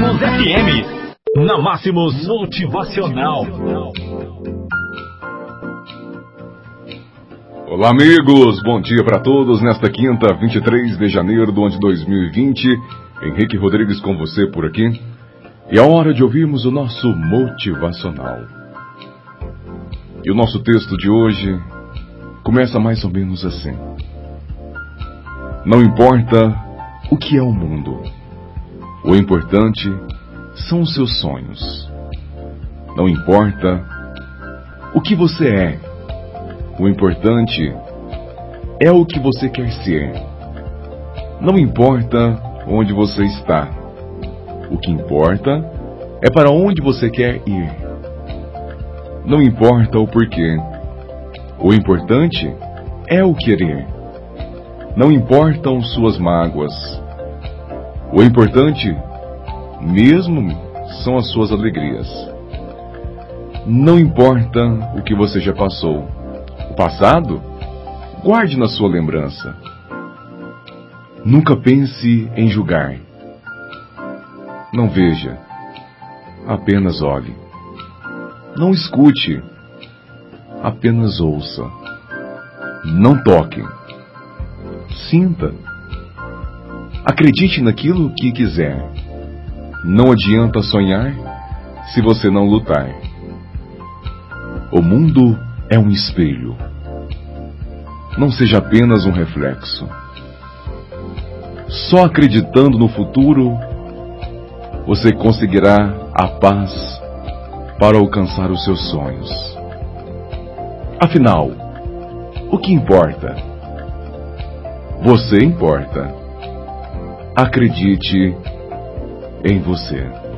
Máximos FM. Na Máximos Motivacional. Olá, amigos. Bom dia para todos. Nesta quinta, 23 de janeiro do ano de 2020. Henrique Rodrigues com você por aqui. E é hora de ouvirmos o nosso motivacional. E o nosso texto de hoje começa mais ou menos assim. Não importa o que é o mundo, o importante são os seus sonhos. Não importa o que você é, o importante é o que você quer ser. Não importa onde você está, o que importa é para onde você quer ir. Não importa o porquê, o importante é o querer. Não importam suas mágoas. O importante, mesmo, são as suas alegrias. Não importa o que você já passou. O passado, guarde na sua lembrança. Nunca pense em julgar. Não veja, apenas olhe. Não escute, apenas ouça. Não toque, sinta. Acredite naquilo que quiser. Não adianta sonhar se você não lutar. O mundo é um espelho. Não seja apenas um reflexo. Só acreditando no futuro você conseguirá a paz para alcançar os seus sonhos. Afinal, o que importa? Você importa. Acredite em você.